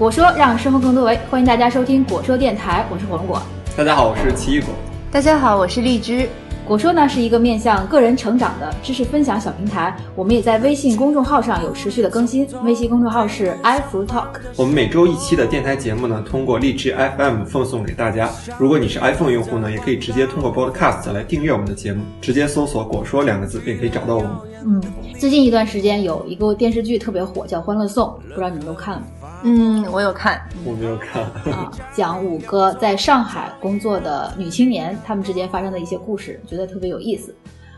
果说让生活更多维，欢迎大家收听果说电台，我是火龙果。大家好，我是奇异果。大家好，我是荔枝。果说呢是一个面向个人成长的知识分享小平台，我们也在微信公众号上有持续的更新。微信公众号是 iFruiTalk。我们每周一期的电台节目呢，通过荔枝 FM 奉送给大家。如果你是 iPhone 用户呢，也可以直接通过 Podcast 来订阅我们的节目，直接搜索“果说”两个字便可以找到我们。嗯，最近一段时间有一个电视剧特别火，叫《欢乐颂》，不知道你们都看了吗？嗯，我有看，我没有看啊，讲五个在上海工作的女青年，她们之间发生的一些故事，觉得特别有意思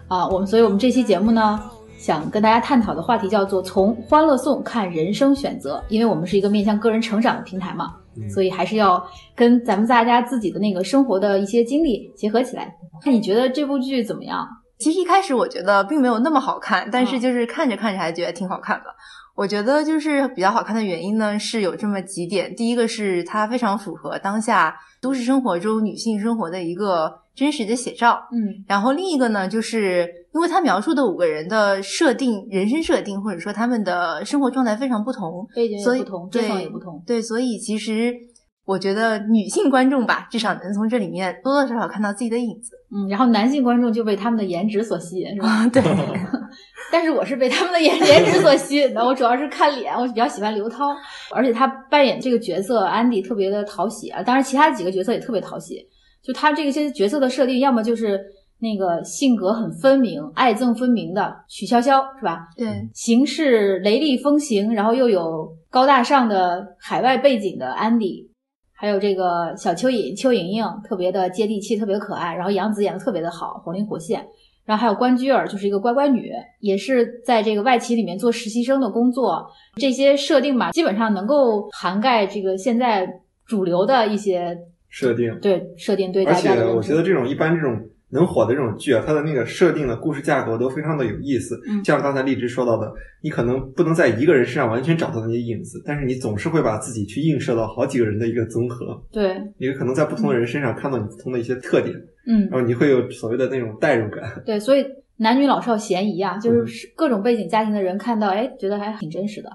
啊。我们，所以我们这期节目呢，想跟大家探讨的话题叫做“从欢乐颂看人生选择”，因为我们是一个面向个人成长的平台嘛，所以还是要跟咱们大家自己的那个生活的一些经历结合起来。那你觉得这部剧怎么样？其实一开始我觉得并没有那么好看，但是就是看着看着还觉得挺好看的。我觉得就是比较好看的原因呢，是有这么几点。第一个是它非常符合当下都市生活中女性生活的一个真实的写照，嗯。然后另一个呢，就是因为它描述的五个人的设定、人生设定，或者说他们的生活状态非常不同，背景也不同，对也不同，对，所以其实我觉得女性观众吧，至少能从这里面多多少少看到自己的影子。嗯，然后男性观众就被他们的颜值所吸引，是吧？对。但是我是被他们的颜颜值所吸引的，我主要是看脸，我比较喜欢刘涛，而且他扮演这个角色安迪特别的讨喜啊，当然其他几个角色也特别讨喜，就他这个些角色的设定，要么就是那个性格很分明、爱憎分明的曲筱绡，是吧？对，行事雷厉风行，然后又有高大上的海外背景的安迪，还有这个小蚯蚓邱莹莹，特别的接地气，特别可爱，然后杨紫演的特别的好，活灵活现。然后还有关雎尔，就是一个乖乖女，也是在这个外企里面做实习生的工作。这些设定吧，基本上能够涵盖这个现在主流的一些设定。对设定对，而且我觉得这种一般这种能火的这种剧啊，它的那个设定的故事架构都非常的有意思。嗯，像刚才荔枝说到的，你可能不能在一个人身上完全找到那些影子，但是你总是会把自己去映射到好几个人的一个综合。对，你可能在不同的人身上看到你不同的一些特点。嗯，然后你会有所谓的那种代入感。对，所以男女老少咸宜啊，就是各种背景家庭的人看到，哎，觉得还挺真实的。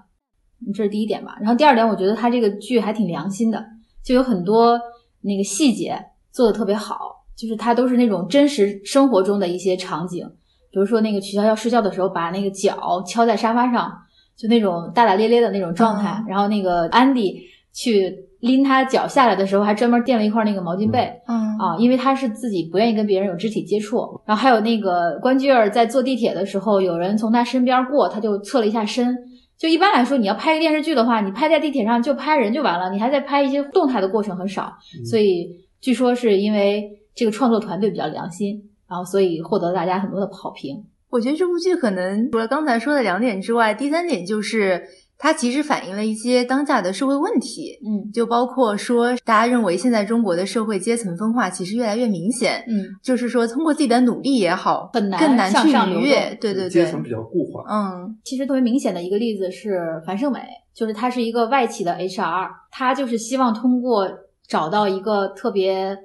这是第一点吧。然后第二点，我觉得他这个剧还挺良心的，就有很多那个细节做的特别好，就是它都是那种真实生活中的一些场景，比如说那个曲筱绡睡觉的时候把那个脚敲在沙发上，就那种大大咧咧的那种状态。然后那个安迪去。拎他脚下来的时候，还专门垫了一块那个毛巾被，嗯啊，因为他是自己不愿意跟别人有肢体接触。然后还有那个关雎尔在坐地铁的时候，有人从他身边过，他就侧了一下身。就一般来说，你要拍一个电视剧的话，你拍在地铁上就拍人就完了，你还在拍一些动态的过程很少。所以据说是因为这个创作团队比较良心，然后所以获得大家很多的好评。我觉得这部剧可能除了刚才说的两点之外，第三点就是。它其实反映了一些当下的社会问题，嗯，就包括说，大家认为现在中国的社会阶层分化其实越来越明显，嗯，就是说通过自己的努力也好，很难更难去逾越，对对对，阶层比较固化，嗯，其实特别明显的一个例子是樊胜美，就是她是一个外企的 HR，她就是希望通过找到一个特别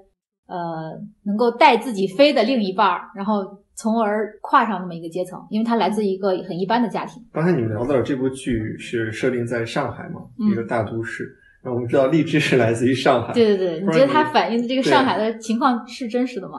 呃能够带自己飞的另一半儿，然后。从而跨上那么一个阶层，因为他来自一个很一般的家庭。刚才你们聊到了这部剧是设定在上海嘛，一个大都市。然后我们知道荔枝是来自于上海，对对对，你觉得它反映的这个上海的情况是真实的吗？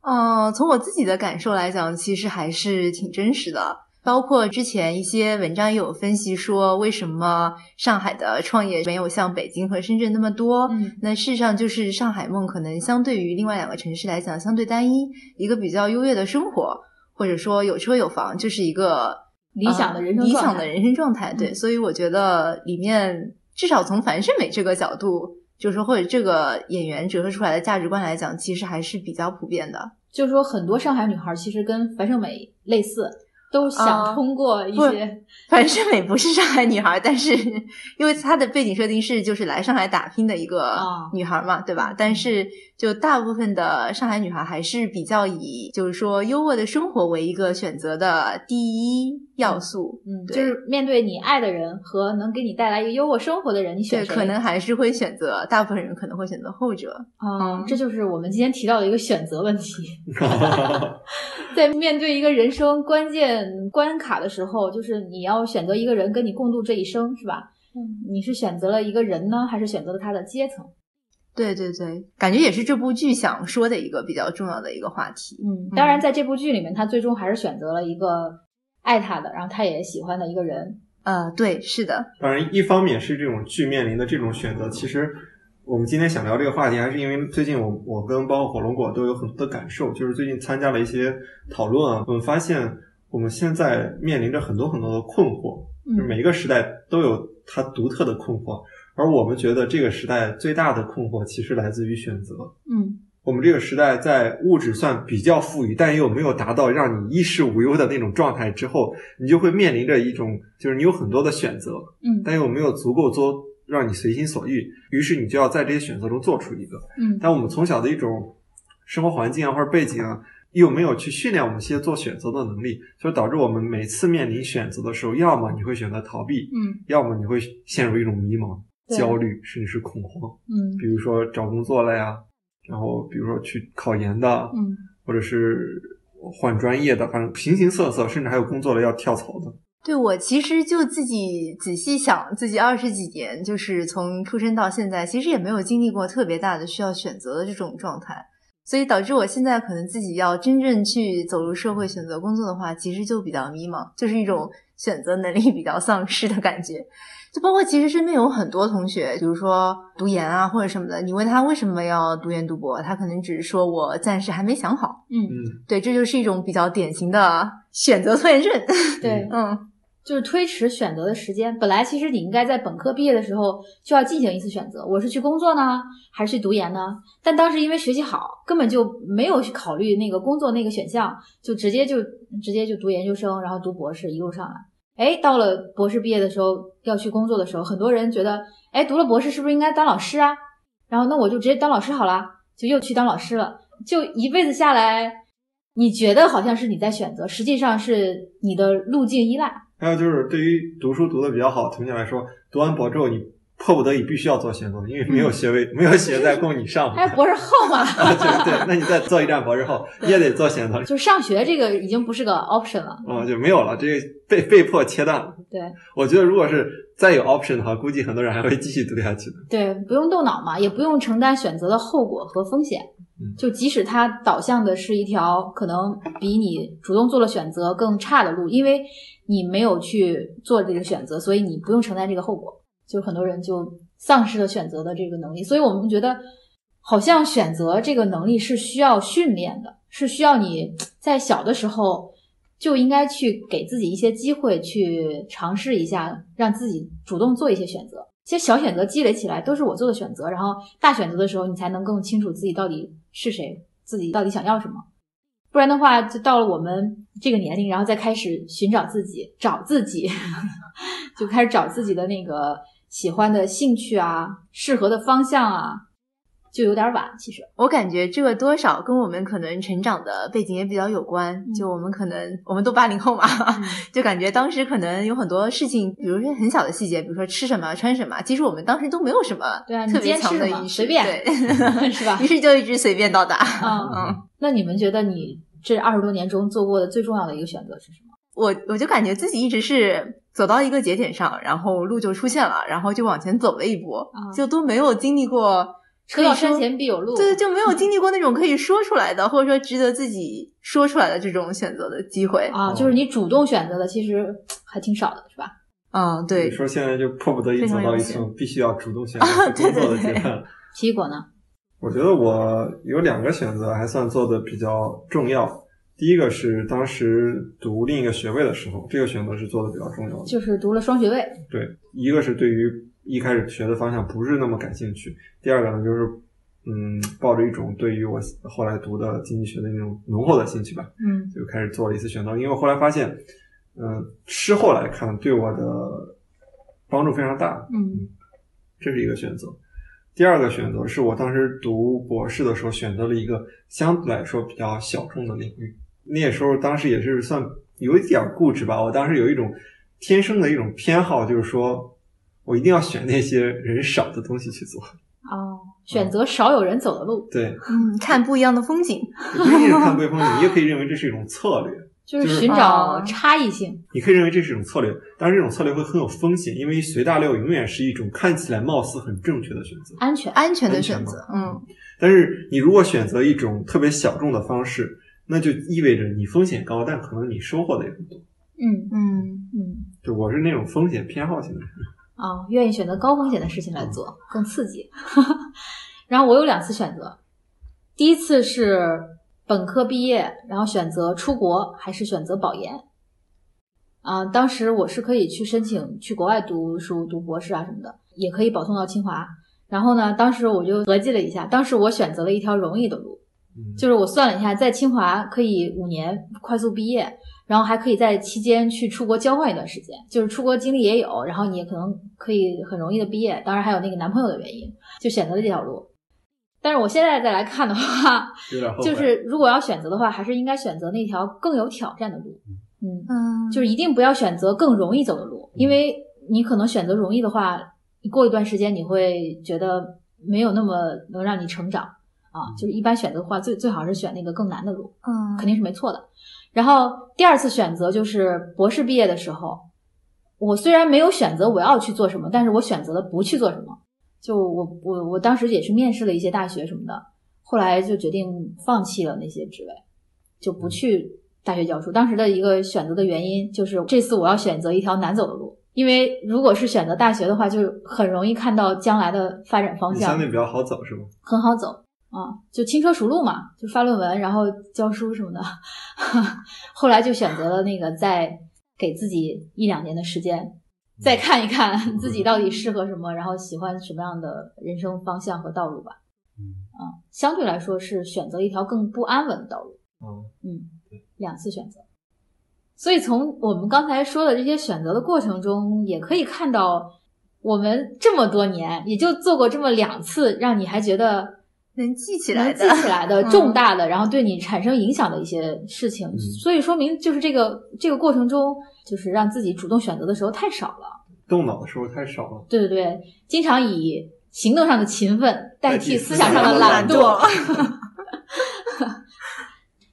嗯，从我自己的感受来讲，其实还是挺真实的。包括之前一些文章也有分析说，为什么上海的创业没有像北京和深圳那么多？嗯，那事实上就是上海梦可能相对于另外两个城市来讲相对单一，一个比较优越的生活，或者说有车有房，就是一个理想的人生理想的人生状态。对，所以我觉得里面至少从樊胜美这个角度，就是说或者这个演员折射出来的价值观来讲，其实还是比较普遍的。就是说，很多上海女孩其实跟樊胜美类似。都想通过一些，樊胜美不是上海女孩，但是因为她的背景设定是就是来上海打拼的一个女孩嘛，对吧？但是就大部分的上海女孩还是比较以就是说优渥的生活为一个选择的第一要素，嗯，就是面对你爱的人和能给你带来一个优渥生活的人，你选对？可能还是会选择，大部分人可能会选择后者。嗯，这就是我们今天提到的一个选择问题 在面对一个人生关键。关卡的时候，就是你要选择一个人跟你共度这一生，是吧？嗯，你是选择了一个人呢，还是选择了他的阶层？对对对，感觉也是这部剧想说的一个比较重要的一个话题。嗯，当然在这部剧里面，他最终还是选择了一个爱他的，然后他也喜欢的一个人。呃，对，是的。当然，一方面是这种剧面临的这种选择，其实我们今天想聊这个话题，还是因为最近我我跟包括火龙果都有很多的感受，就是最近参加了一些讨论啊，我们发现我们现在面临着很多很多的困惑，嗯，每一个时代都有它独特的困惑。而我们觉得这个时代最大的困惑其实来自于选择。嗯，我们这个时代在物质算比较富裕，但又没有达到让你衣食无忧的那种状态之后，你就会面临着一种，就是你有很多的选择，嗯，但又没有足够多让你随心所欲，于是你就要在这些选择中做出一个。嗯，但我们从小的一种生活环境啊或者背景啊，又没有去训练我们一些做选择的能力，所以导致我们每次面临选择的时候，要么你会选择逃避，嗯，要么你会陷入一种迷茫。焦虑甚至是恐慌，嗯，比如说找工作了呀，然后比如说去考研的，嗯，或者是换专业的，反正形形色色，甚至还有工作了要跳槽的。对我其实就自己仔细想，自己二十几年，就是从出生到现在，其实也没有经历过特别大的需要选择的这种状态，所以导致我现在可能自己要真正去走入社会选择工作的话，其实就比较迷茫，就是一种选择能力比较丧失的感觉。就包括其实身边有很多同学，比如说读研啊或者什么的，你问他为什么要读研读博，他可能只是说我暂时还没想好。嗯嗯，对，这就是一种比较典型的选择拖延症。对，嗯，就是推迟选择的时间。本来其实你应该在本科毕业的时候就要进行一次选择，我是去工作呢，还是去读研呢？但当时因为学习好，根本就没有去考虑那个工作那个选项，就直接就直接就读研究生，然后读博士，一路上来。哎，到了博士毕业的时候要去工作的时候，很多人觉得，哎，读了博士是不是应该当老师啊？然后那我就直接当老师好了，就又去当老师了。就一辈子下来，你觉得好像是你在选择，实际上是你的路径依赖。还有就是对于读书读的比较好的同学来说，读完博之后你。迫不得已必须要做选择，因为没有学位，没有学在供你上。还有博士后嘛？对对，那你再做一站博士后，也得做选择。就上学这个已经不是个 option 了。嗯，就没有了，这个被被迫切断了。对，我觉得如果是再有 option 的话，估计很多人还会继续读下去的。对，不用动脑嘛，也不用承担选择的后果和风险。就即使它导向的是一条可能比你主动做了选择更差的路，因为你没有去做这个选择，所以你不用承担这个后果。就很多人就丧失了选择的这个能力，所以我们觉得好像选择这个能力是需要训练的，是需要你在小的时候就应该去给自己一些机会去尝试一下，让自己主动做一些选择。其实小选择积累起来都是我做的选择，然后大选择的时候你才能更清楚自己到底是谁，自己到底想要什么。不然的话，就到了我们这个年龄，然后再开始寻找自己，找自己，就开始找自己的那个。喜欢的兴趣啊，适合的方向啊，就有点晚。其实我感觉这个多少跟我们可能成长的背景也比较有关。就我们可能我们都八零后嘛，就感觉当时可能有很多事情，比如说很小的细节，比如说吃什么、穿什么，其实我们当时都没有什么对啊特别强的意识，随便对 是吧？于是就一直随便到达。嗯嗯。那你们觉得你这二十多年中做过的最重要的一个选择是什么？我我就感觉自己一直是。走到一个节点上，然后路就出现了，然后就往前走了一步，就都没有经历过车到山前必有路，对，就没有经历过那种可以说出来的，或者说值得自己说出来的这种选择的机会啊。就是你主动选择的，其实还挺少的，是吧？嗯，对。你说现在就迫不得已走到一种必须要主动选择工作的阶段。奇异果呢？我觉得我有两个选择还算做的比较重要。第一个是当时读另一个学位的时候，这个选择是做的比较重要的，就是读了双学位。对，一个是对于一开始学的方向不是那么感兴趣，第二个呢就是嗯，抱着一种对于我后来读的经济学的那种浓厚的兴趣吧，嗯，就开始做了一次选择。因为我后来发现，嗯，事后来看对我的帮助非常大，嗯，这是一个选择。第二个选择是我当时读博士的时候选择了一个相对来说比较小众的领域。那时候，当时也是算有一点固执吧。我当时有一种天生的一种偏好，就是说我一定要选那些人少的东西去做。哦，选择少有人走的路。对，嗯，看不一样的风景。不一定是看不一样风景，你也可以认为这是一种策略。就是寻找差异性。你可以认为这是一种策略，但是这种策略会很有风险，因为随大流永远是一种看起来貌似很正确的选择，安全安全的选择。嗯，但是你如果选择一种特别小众的方式，那就意味着你风险高，但可能你收获的也很多。嗯嗯嗯，就我是那种风险偏好型的人 啊，愿意选择高风险的事情来做，更刺激。然后我有两次选择，第一次是本科毕业，然后选择出国还是选择保研啊？当时我是可以去申请去国外读书、读博士啊什么的，也可以保送到清华。然后呢，当时我就合计了一下，当时我选择了一条容易的路，就是我算了一下，在清华可以五年快速毕业。然后还可以在期间去出国交换一段时间，就是出国经历也有，然后你也可能可以很容易的毕业。当然还有那个男朋友的原因，就选择了这条路。但是我现在再来看的话，就是如果要选择的话，还是应该选择那条更有挑战的路。嗯嗯，就是一定不要选择更容易走的路，因为你可能选择容易的话，你过一段时间你会觉得没有那么能让你成长啊。就是一般选择的话，最最好是选那个更难的路，嗯，肯定是没错的。然后第二次选择就是博士毕业的时候，我虽然没有选择我要去做什么，但是我选择了不去做什么。就我我我当时也是面试了一些大学什么的，后来就决定放弃了那些职位，就不去大学教书。当时的一个选择的原因就是这次我要选择一条难走的路，因为如果是选择大学的话，就很容易看到将来的发展方向，相对比较好走是吗？很好走。啊，就轻车熟路嘛，就发论文，然后教书什么的。后来就选择了那个，再给自己一两年的时间，再看一看自己到底适合什么，然后喜欢什么样的人生方向和道路吧。嗯，啊，相对来说是选择一条更不安稳的道路。嗯嗯，两次选择。所以从我们刚才说的这些选择的过程中，也可以看到，我们这么多年也就做过这么两次，让你还觉得。能记起来的，记起来的重大的，然后对你产生影响的一些事情，所以说明就是这个这个过程中，就是让自己主动选择的时候太少了，动脑的时候太少了。对对对，经常以行动上的勤奋代替思想上的懒惰。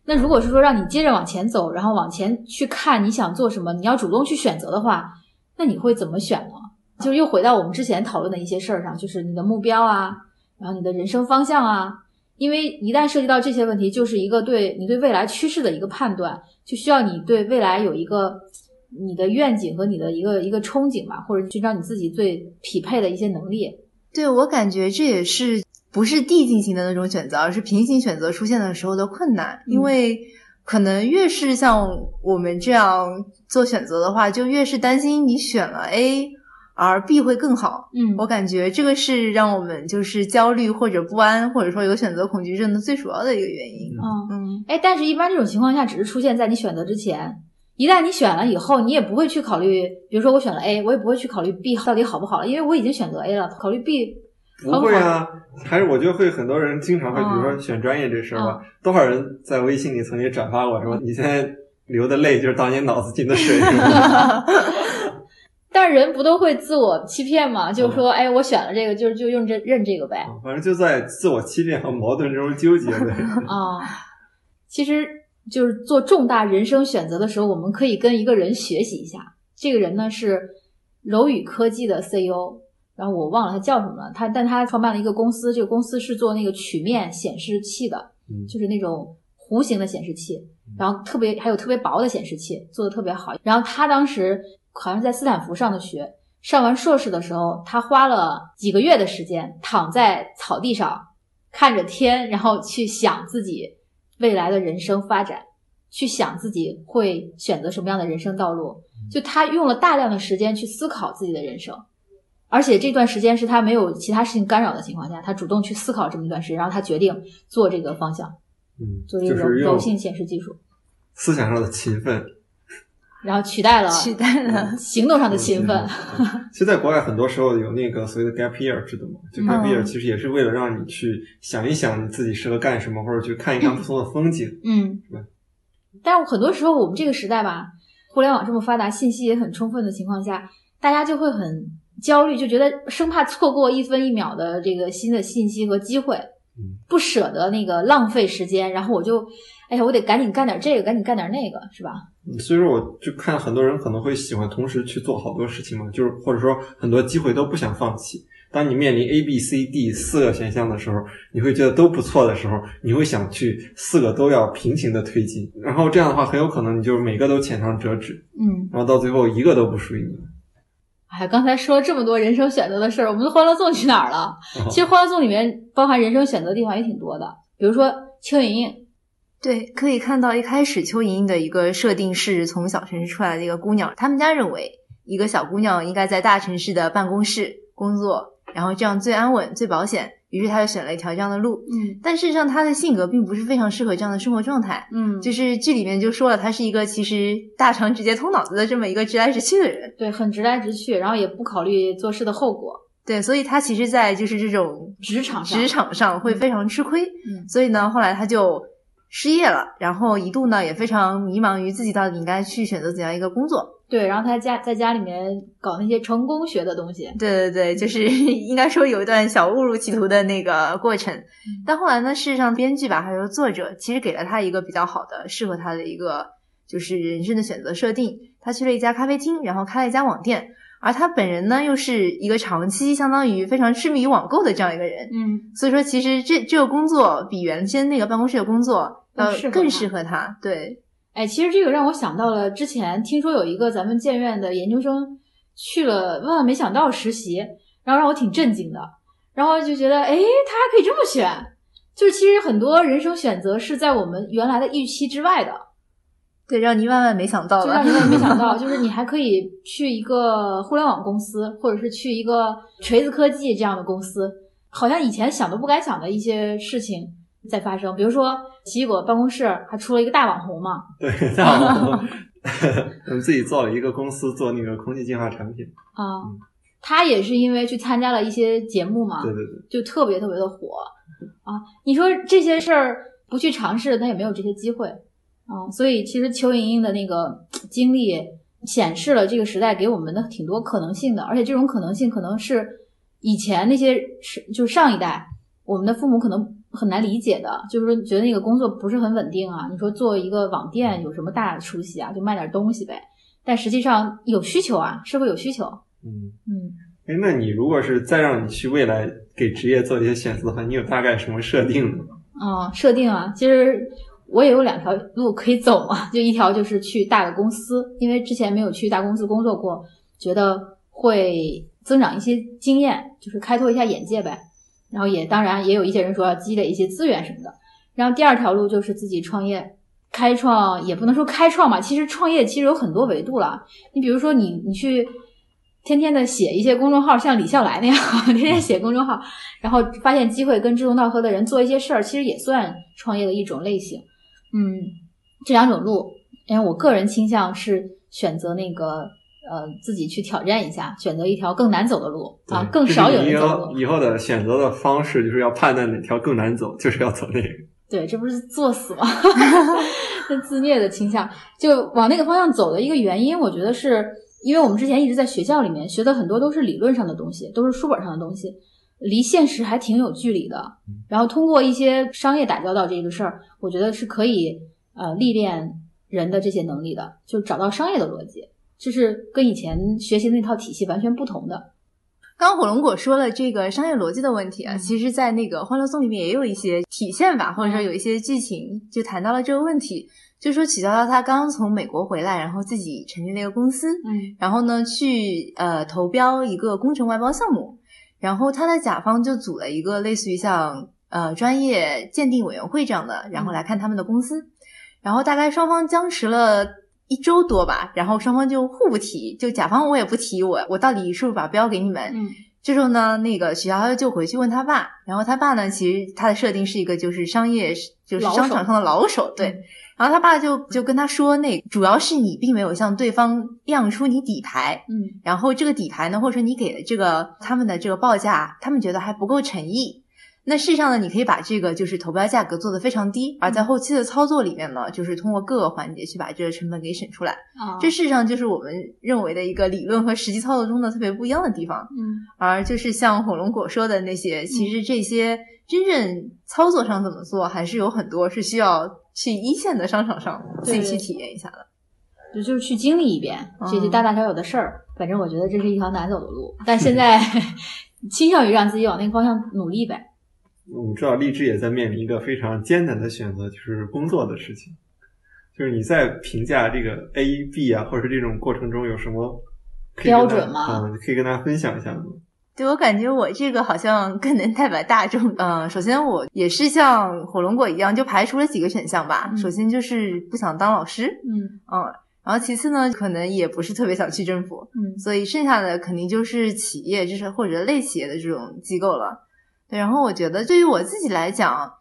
那如果是说让你接着往前走，然后往前去看你想做什么，你要主动去选择的话，那你会怎么选呢？就是又回到我们之前讨论的一些事儿上，就是你的目标啊。然后你的人生方向啊，因为一旦涉及到这些问题，就是一个对你对未来趋势的一个判断，就需要你对未来有一个你的愿景和你的一个一个憧憬吧，或者寻找你自己最匹配的一些能力。对我感觉这也是不是递进型的那种选择，而是平行选择出现的时候的困难，因为可能越是像我们这样做选择的话，就越是担心你选了 A。而 B 会更好，嗯，我感觉这个是让我们就是焦虑或者不安，或者说有选择恐惧症的最主要的一个原因。嗯嗯，哎，但是一般这种情况下只是出现在你选择之前，一旦你选了以后，你也不会去考虑，比如说我选了 A，我也不会去考虑 B 到底好不好了，因为我已经选择 A 了，考虑 B 不会啊，还是我觉得会很多人经常会，比如说选专业这事儿吧，多少人在微信里曾经转发过说你现在流的泪就是当年脑子进的水。但是人不都会自我欺骗吗？就是说，哎，我选了这个，就是就用这认这个呗。反正就在自我欺骗和矛盾中纠结呗。啊，其实就是做重大人生选择的时候，我们可以跟一个人学习一下。这个人呢是柔宇科技的 CEO，然后我忘了他叫什么了。他但他创办了一个公司，这个公司是做那个曲面显示器的，就是那种弧形的显示器，然后特别还有特别薄的显示器，做的特别好。然后他当时。好像在斯坦福上的学，上完硕士的时候，他花了几个月的时间躺在草地上，看着天，然后去想自己未来的人生发展，去想自己会选择什么样的人生道路。就他用了大量的时间去思考自己的人生，而且这段时间是他没有其他事情干扰的情况下，他主动去思考这么一段时间，然后他决定做这个方向，嗯，做这个柔柔性显示技术，思想上的勤奋。然后取代了取代了行动上的勤奋。其实，在国外很多时候有那个所谓的 gap year 制度嘛，就 gap year 其实也是为了让你去想一想你自己适合干什么，或者去看一看不同的风景。嗯，是吧？但是很多时候我们这个时代吧，互联网这么发达，信息也很充分的情况下，大家就会很焦虑，就觉得生怕错过一分一秒的这个新的信息和机会。不舍得那个浪费时间，然后我就，哎呀，我得赶紧干点这个，赶紧干点那个，是吧？所以说，我就看很多人可能会喜欢同时去做好多事情嘛，就是或者说很多机会都不想放弃。当你面临 A、B、C、D 四个选项的时候，你会觉得都不错的时候，你会想去四个都要平行的推进，然后这样的话，很有可能你就每个都浅尝辄止，嗯，然后到最后一个都不属于你。哎，刚才说了这么多人生选择的事儿，我们的欢乐颂去哪儿了？其实欢乐颂里面包含人生选择的地方也挺多的，比如说邱莹莹，对，可以看到一开始邱莹莹的一个设定是从小城市出来的一个姑娘，他们家认为一个小姑娘应该在大城市的办公室工作，然后这样最安稳、最保险。于是他就选了一条这样的路，嗯，但事实上他的性格并不是非常适合这样的生活状态，嗯，就是剧里面就说了，他是一个其实大肠直接通脑子的这么一个直来直去的人，对，很直来直去，然后也不考虑做事的后果，对，所以他其实，在就是这种职场上，职场上会非常吃亏，嗯，所以呢，后来他就失业了，然后一度呢也非常迷茫于自己到底应该去选择怎样一个工作。对，然后他家在家里面搞那些成功学的东西。对对对，就是 应该说有一段小误入歧途的那个过程。但后来呢，事实上编剧吧，还有作者，其实给了他一个比较好的、适合他的一个就是人生的选择设定。他去了一家咖啡厅，然后开了一家网店，而他本人呢，又是一个长期相当于非常痴迷于网购的这样一个人。嗯，所以说，其实这这个工作比原先那个办公室的工作要更适合他。对。哎，其实这个让我想到了之前听说有一个咱们建院的研究生去了万万没想到实习，然后让我挺震惊的，然后就觉得，哎，他还可以这么选，就是其实很多人生选择是在我们原来的预期之外的，对，让你万万没想到，就让你万万没想到，就是你还可以去一个互联网公司，或者是去一个锤子科技这样的公司，好像以前想都不敢想的一些事情。在发生，比如说奇异果办公室还出了一个大网红嘛？对，大网红，我们自己做了一个公司做那个空气净化产品啊。他也是因为去参加了一些节目嘛，对对对，就特别特别的火啊。你说这些事儿不去尝试，他也没有这些机会啊。所以其实邱莹莹的那个 经历显示了这个时代给我们的挺多可能性的，而且这种可能性可能是以前那些是就是上一代我们的父母可能。很难理解的，就是说觉得那个工作不是很稳定啊。你说做一个网店有什么大出息啊？就卖点东西呗。但实际上有需求啊，社会有需求。嗯嗯。哎，那你如果是再让你去未来给职业做一些选择的话，你有大概什么设定呢？哦，设定啊，其实我也有两条路可以走嘛。就一条就是去大的公司，因为之前没有去大公司工作过，觉得会增长一些经验，就是开拓一下眼界呗。然后也当然也有一些人说要积累一些资源什么的，然后第二条路就是自己创业，开创也不能说开创嘛，其实创业其实有很多维度了。你比如说你你去天天的写一些公众号，像李笑来那样 天天写公众号，然后发现机会跟志同道合的人做一些事儿，其实也算创业的一种类型。嗯，这两种路，因为我个人倾向是选择那个。呃，自己去挑战一下，选择一条更难走的路啊，更少有人走路。以后的选择的方式就是要判断哪条更难走，就是要走那个。对，这不是作死吗？这自虐的倾向，就往那个方向走的一个原因，我觉得是因为我们之前一直在学校里面学的很多都是理论上的东西，都是书本上的东西，离现实还挺有距离的。然后通过一些商业打交道这个事儿，我觉得是可以呃历练人的这些能力的，就找到商业的逻辑。就是跟以前学习那套体系完全不同的。刚刚火龙果说了这个商业逻辑的问题啊，其实，在那个《欢乐颂》里面也有一些体现吧，或者说有一些剧情就谈到了这个问题。就说曲筱绡她刚刚从美国回来，然后自己成立了一个公司，嗯，然后呢去呃投标一个工程外包项目，然后他的甲方就组了一个类似于像呃专业鉴定委员会这样的，然后来看他们的公司，然后大概双方僵持了。一周多吧，然后双方就互不提，就甲方我也不提我，我到底是不是把标给你们？嗯，这时候呢，那个许潇潇就回去问他爸，然后他爸呢，其实他的设定是一个就是商业就是商场上的老手，对，然后他爸就就跟他说，那主要是你并没有向对方亮出你底牌，嗯，然后这个底牌呢，或者说你给的这个他们的这个报价，他们觉得还不够诚意。那事实上呢，你可以把这个就是投标价格做得非常低，而在后期的操作里面呢，就是通过各个环节去把这个成本给省出来。啊，这事实上就是我们认为的一个理论和实际操作中的特别不一样的地方。嗯，而就是像火龙果说的那些，其实这些真正操作上怎么做，还是有很多是需要去一线的商场上自己去体验一下的。就就是去经历一遍这些大大小小的事儿。反正我觉得这是一条难走的路，但现在 倾向于让自己往那个方向努力呗。我知道励志也在面临一个非常艰难的选择，就是工作的事情。就是你在评价这个 A、B 啊，或者是这种过程中有什么标准吗？嗯，可以跟大家分享一下吗？对我感觉我这个好像更能代表大众。嗯，首先我也是像火龙果一样，就排除了几个选项吧。首先就是不想当老师，嗯嗯，然后其次呢，可能也不是特别想去政府，嗯，所以剩下的肯定就是企业，就是或者类企业的这种机构了。对，然后我觉得对于我自己来讲。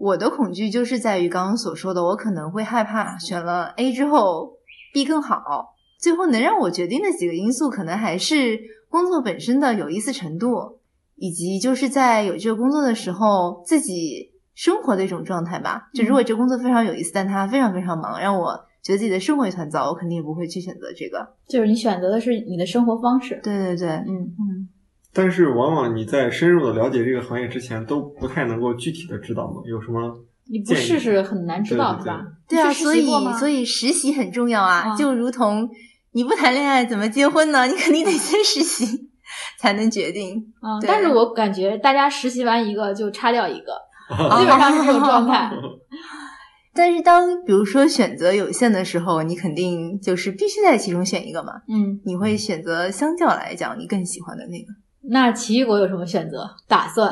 我的恐惧就是在于刚刚所说的，我可能会害怕选了 A 之后 B 更好。最后能让我决定的几个因素，可能还是工作本身的有意思程度，以及就是在有这个工作的时候自己生活的一种状态吧。就如果这工作非常有意思，但它非常非常忙，让我觉得自己的生活一团糟，我肯定也不会去选择这个。就是你选择的是你的生活方式。对对对，嗯嗯。但是，往往你在深入的了解这个行业之前，都不太能够具体的知道嘛？有什么？你不试试很难知道，是吧？对啊，所以所以实习很重要啊！就如同你不谈恋爱怎么结婚呢？你肯定得先实习才能决定。嗯，但是我感觉大家实习完一个就擦掉一个，基本上是这种状态。但是当比如说选择有限的时候，你肯定就是必须在其中选一个嘛。嗯，你会选择相较来讲你更喜欢的那个。那奇异果有什么选择打算？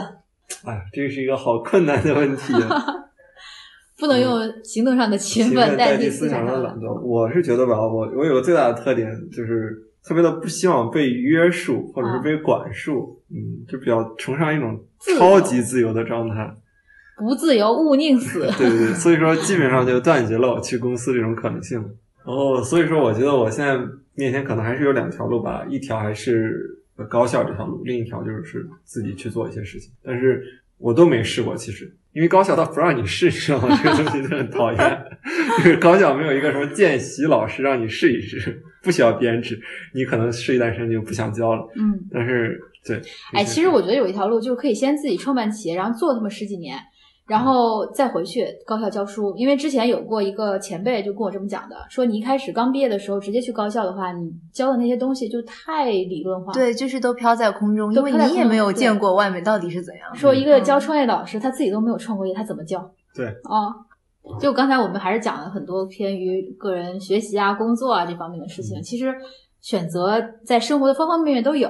哎，这是一个好困难的问题。不能用行动上的勤奋代替思想上的懒惰。我是觉得吧，我我有个最大的特点就是特别的不希望被约束或者是被管束，嗯，就比较崇尚一种超级自由的状态。不自由勿宁死。对对对，所以说基本上就断绝了我去公司这种可能性。然后所以说，我觉得我现在面前可能还是有两条路吧，一条还是。高校这条路，另一条就是自己去做一些事情，但是我都没试过。其实，因为高校它不让你试，你知道吗？这个东西就很讨厌。就是高校没有一个什么见习老师让你试一试，不需要编制，你可能试一段时间就不想教了。嗯，但是对，哎，其实我觉得有一条路就是可以先自己创办企业，然后做他么十几年。然后再回去高校教书，因为之前有过一个前辈就跟我这么讲的，说你一开始刚毕业的时候直接去高校的话，你教的那些东西就太理论化，对，就是都飘在空中，因为你也没有见过外面到底是怎样。说一个教创业老师，他自己都没有创过业，他怎么教？对，啊，就刚才我们还是讲了很多偏于个人学习啊、工作啊这方面的事情，其实选择在生活的方方面面都有，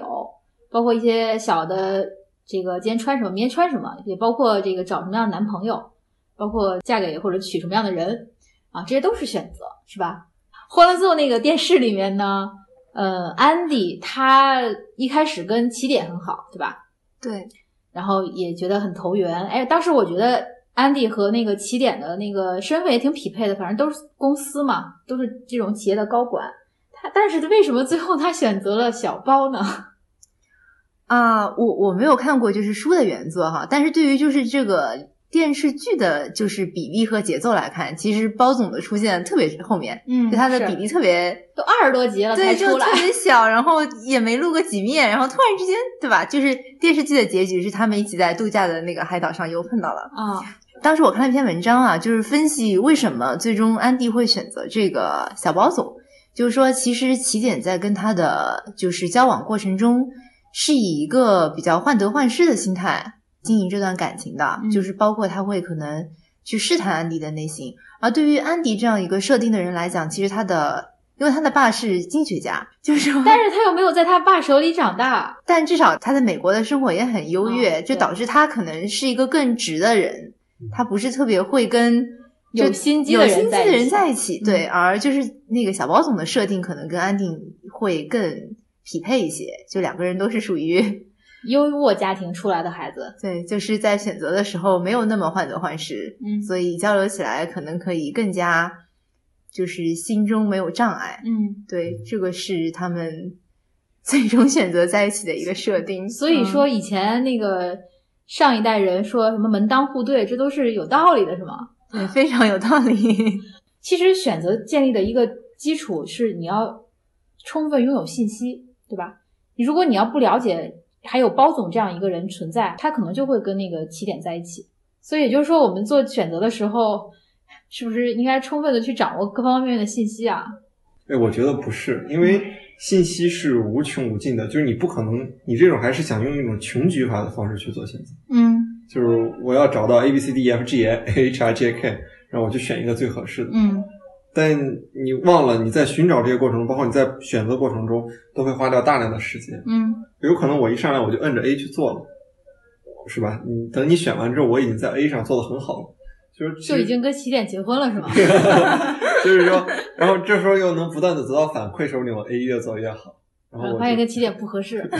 包括一些小的。这个今天穿什么，明天穿什么，也包括这个找什么样的男朋友，包括嫁给或者娶什么样的人啊，这些都是选择，是吧？《欢乐颂》那个电视里面呢，呃，安迪他一开始跟起点很好，对吧？对，然后也觉得很投缘。哎，当时我觉得安迪和那个起点的那个身份也挺匹配的，反正都是公司嘛，都是这种企业的高管。他但是为什么最后他选择了小包呢？啊，我我没有看过就是书的原作哈，但是对于就是这个电视剧的，就是比例和节奏来看，其实包总的出现特别后面，嗯，就他的比例特别都二十多集了对，就特别小，然后也没露过几面，然后突然之间，对吧？就是电视剧的结局是他们一起在度假的那个海岛上又碰到了啊。当时我看了一篇文章啊，就是分析为什么最终安迪会选择这个小包总，就是说其实起点在跟他的就是交往过程中。是以一个比较患得患失的心态经营这段感情的，就是包括他会可能去试探安迪的内心。而对于安迪这样一个设定的人来讲，其实他的，因为他的爸是经济学家，就是，但是他又没有在他爸手里长大，但至少他在美国的生活也很优越，就导致他可能是一个更直的人，他不是特别会跟有心机有心机的人在一起。对，而就是那个小包总的设定，可能跟安定会更。匹配一些，就两个人都是属于优渥家庭出来的孩子，对，就是在选择的时候没有那么患得患失，嗯，所以交流起来可能可以更加，就是心中没有障碍，嗯，对，这个是他们 最终选择在一起的一个设定。所以说，以前那个上一代人说什么门当户对，这都是有道理的，是吗？对，非常有道理。其实选择建立的一个基础是你要充分拥有信息。对吧？你如果你要不了解还有包总这样一个人存在，他可能就会跟那个起点在一起。所以也就是说，我们做选择的时候，是不是应该充分的去掌握各方面的信息啊？哎，我觉得不是，因为信息是无穷无尽的，就是你不可能，你这种还是想用一种穷举法的方式去做选择。嗯，就是我要找到 A B C D E F G H I J K，然后我就选一个最合适的。嗯。但你忘了，你在寻找这些过程中，包括你在选择过程中，都会花掉大量的时间。嗯，有可能我一上来我就摁着 A 去做了，是吧？你等你选完之后，我已经在 A 上做的很好了，就是就已经跟起点结婚了，是吗？就是说，然后这时候又能不断的得到反馈，说明我 A 越做越好。然后发现跟起点不合适，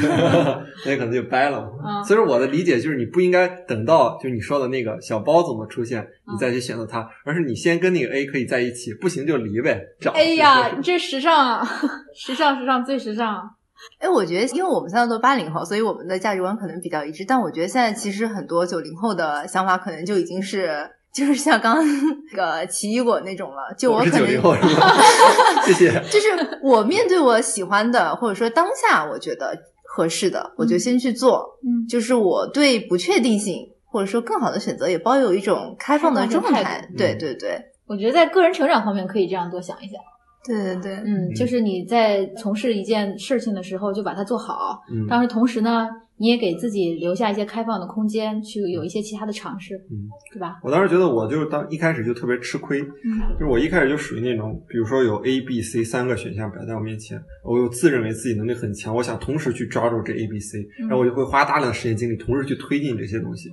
那可能就掰了嘛。所以说我的理解就是，你不应该等到就你说的那个小包怎么出现，你再去选择它，而是你先跟那个 A 可以在一起，不行就离呗。找。哎呀，你这时尚啊，时尚时尚最时尚。哎，我觉得因为我们三个都八零后，所以我们的价值观可能比较一致。但我觉得现在其实很多九零后的想法可能就已经是。就是像刚刚那个奇异果那种了，就我可能，谢谢。就是我面对我喜欢的，或者说当下我觉得合适的，我就先去做。嗯，就是我对不确定性或者说更好的选择也抱有一种开放的状态。对对对，我觉得在个人成长方面可以这样多想一想。对对对，嗯，就是你在从事一件事情的时候就把它做好，嗯，但是同时呢。你也给自己留下一些开放的空间，去有一些其他的尝试，嗯，对吧？我当时觉得，我就是当一开始就特别吃亏，嗯，就是我一开始就属于那种，比如说有 A、B、C 三个选项摆在我面前，我又自认为自己能力很强，我想同时去抓住这 A、B、C，然后我就会花大量的时间精力，同时去推进这些东西。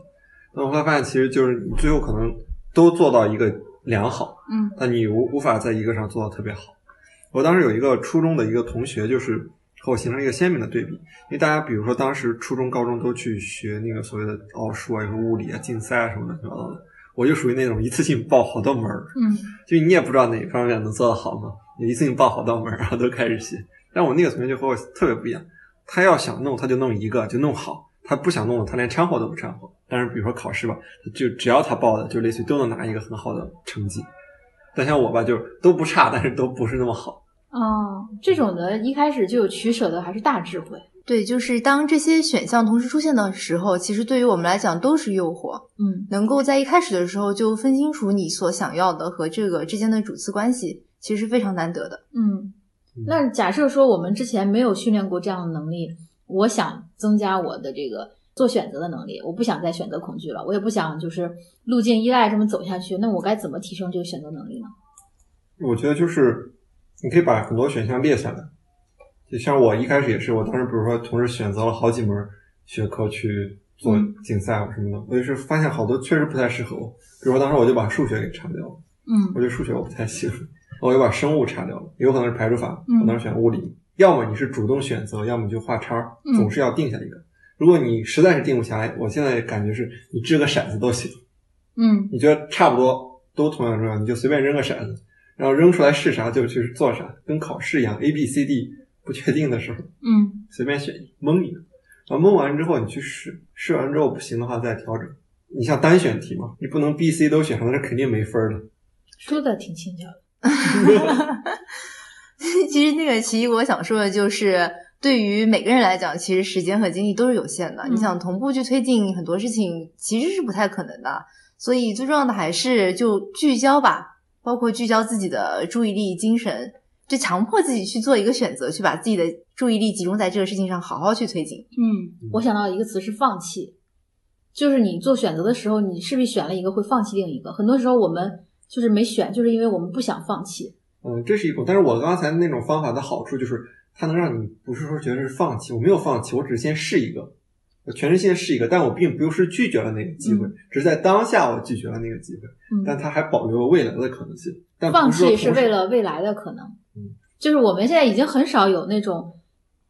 那我会发现，其实就是你最后可能都做到一个良好，嗯，但你无无法在一个上做到特别好。我当时有一个初中的一个同学，就是。和我形成一个鲜明的对比，因为大家比如说当时初中、高中都去学那个所谓的奥数啊、什么物理啊、竞赛啊什么乱七八糟的，我就属于那种一次性报好多门儿，嗯，就你也不知道哪方面能做得好嘛，你一次性报好多门儿，然后都开始写。但我那个同学就和我特别不一样，他要想弄他就弄一个就弄好，他不想弄了他连掺和都不掺和。但是比如说考试吧，就只要他报的，就类似于都能拿一个很好的成绩。但像我吧，就都不差，但是都不是那么好。哦，这种的一开始就有取舍的，还是大智慧。对，就是当这些选项同时出现的时候，其实对于我们来讲都是诱惑。嗯，能够在一开始的时候就分清楚你所想要的和这个之间的主次关系，其实是非常难得的。嗯，那假设说我们之前没有训练过这样的能力，我想增加我的这个做选择的能力，我不想再选择恐惧了，我也不想就是路径依赖这么走下去，那我该怎么提升这个选择能力呢？我觉得就是。你可以把很多选项列下来，就像我一开始也是，我当时比如说同时选择了好几门学科去做竞赛啊什么的，我就是发现好多确实不太适合我。比如说当时我就把数学给叉掉了，嗯，我觉得数学我不太行，我就把生物叉掉了，有可能是排除法。我当时选物理，要么你是主动选择，要么就画叉，总是要定下一个。如果你实在是定不下来，我现在感觉是你掷个骰子都行，嗯，你觉得差不多都同样重要，你就随便扔个骰子。然后扔出来是啥就去做啥，跟考试一样，A、B、C、D 不确定的时候，嗯，随便选一蒙一个，然后蒙完之后你去试，试完之后不行的话再调整。你像单选题嘛，你不能 B、C 都选上，那肯定没分的。说的挺轻巧的。其实那个奇异果想说的就是，对于每个人来讲，其实时间和精力都是有限的。你想同步去推进很多事情，其实是不太可能的。所以最重要的还是就聚焦吧。包括聚焦自己的注意力、精神，就强迫自己去做一个选择，去把自己的注意力集中在这个事情上，好好去推进。嗯，我想到一个词是放弃，就是你做选择的时候，你势必选了一个会放弃另一个。很多时候我们就是没选，就是因为我们不想放弃。嗯，这是一种。但是我刚才那种方法的好处就是，它能让你不是说觉得是放弃，我没有放弃，我只是先试一个。我全身心是一个，但我并不是拒绝了那个机会，只是在当下我拒绝了那个机会，但它还保留了未来的可能性。但放弃是为了未来的可能。嗯，就是我们现在已经很少有那种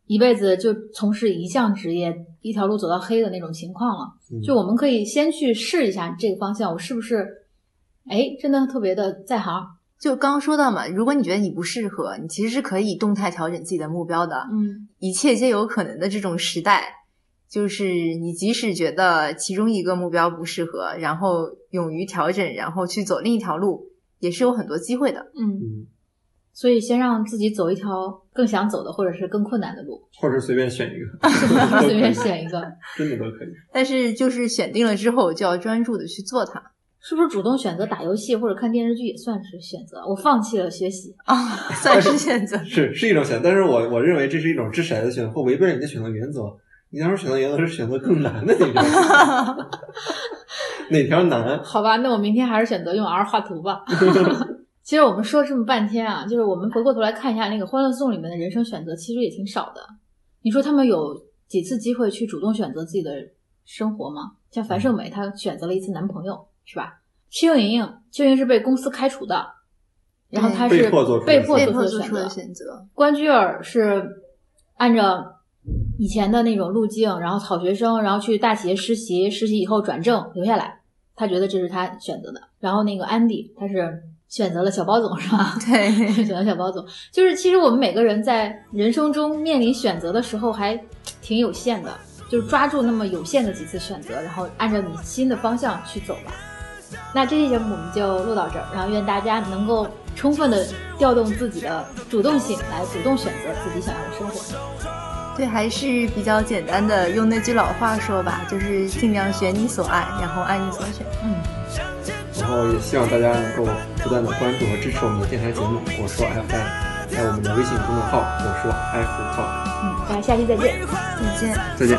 一辈子就从事一项职业，一条路走到黑的那种情况了。就我们可以先去试一下这个方向，我是不是哎真的特别的在行？就刚刚说到嘛，如果你觉得你不适合，你其实是可以动态调整自己的目标的。嗯，一切皆有可能的这种时代。就是你即使觉得其中一个目标不适合，然后勇于调整，然后去走另一条路，也是有很多机会的。嗯，所以先让自己走一条更想走的，或者是更困难的路，或者随便选一个，随便选一个，真的都可以。但是就是选定了之后，就要专注的去做它。是不是主动选择打游戏或者看电视剧也算是选择？我放弃了学习啊，算是选择，是是一种选择。但是我我认为这是一种掷骰子选择，或违背了你的选择原则。你当时选择原则是选择更难的那条，哪条难？好吧，那我明天还是选择用 R 画图吧。其实我们说这么半天啊，就是我们回过头来看一下那个《欢乐颂》里面的人生选择，其实也挺少的。你说他们有几次机会去主动选择自己的生活吗？像樊胜美，她选择了一次男朋友，是吧？邱莹莹，邱莹莹是被公司开除的，然后她是被迫做被迫做出的选择。关雎尔是按照以前的那种路径，然后好学生，然后去大企业实习，实习以后转正留下来，他觉得这是他选择的。然后那个安迪，他是。选择了小包总是吧？对，选择小包总，就是其实我们每个人在人生中面临选择的时候还挺有限的，就是抓住那么有限的几次选择，然后按照你新的方向去走吧。那这期节目我们就录到这儿，然后愿大家能够充分的调动自己的主动性来主动选择自己想要的生活。对，还是比较简单的，用那句老话说吧，就是尽量选你所爱，然后爱你所选。嗯。然后也希望大家能够不断的关注和支持我们的电台节目。我说 FM，在我们的微信公众号我说 F talk。嗯，大家下期再见，再见，再见。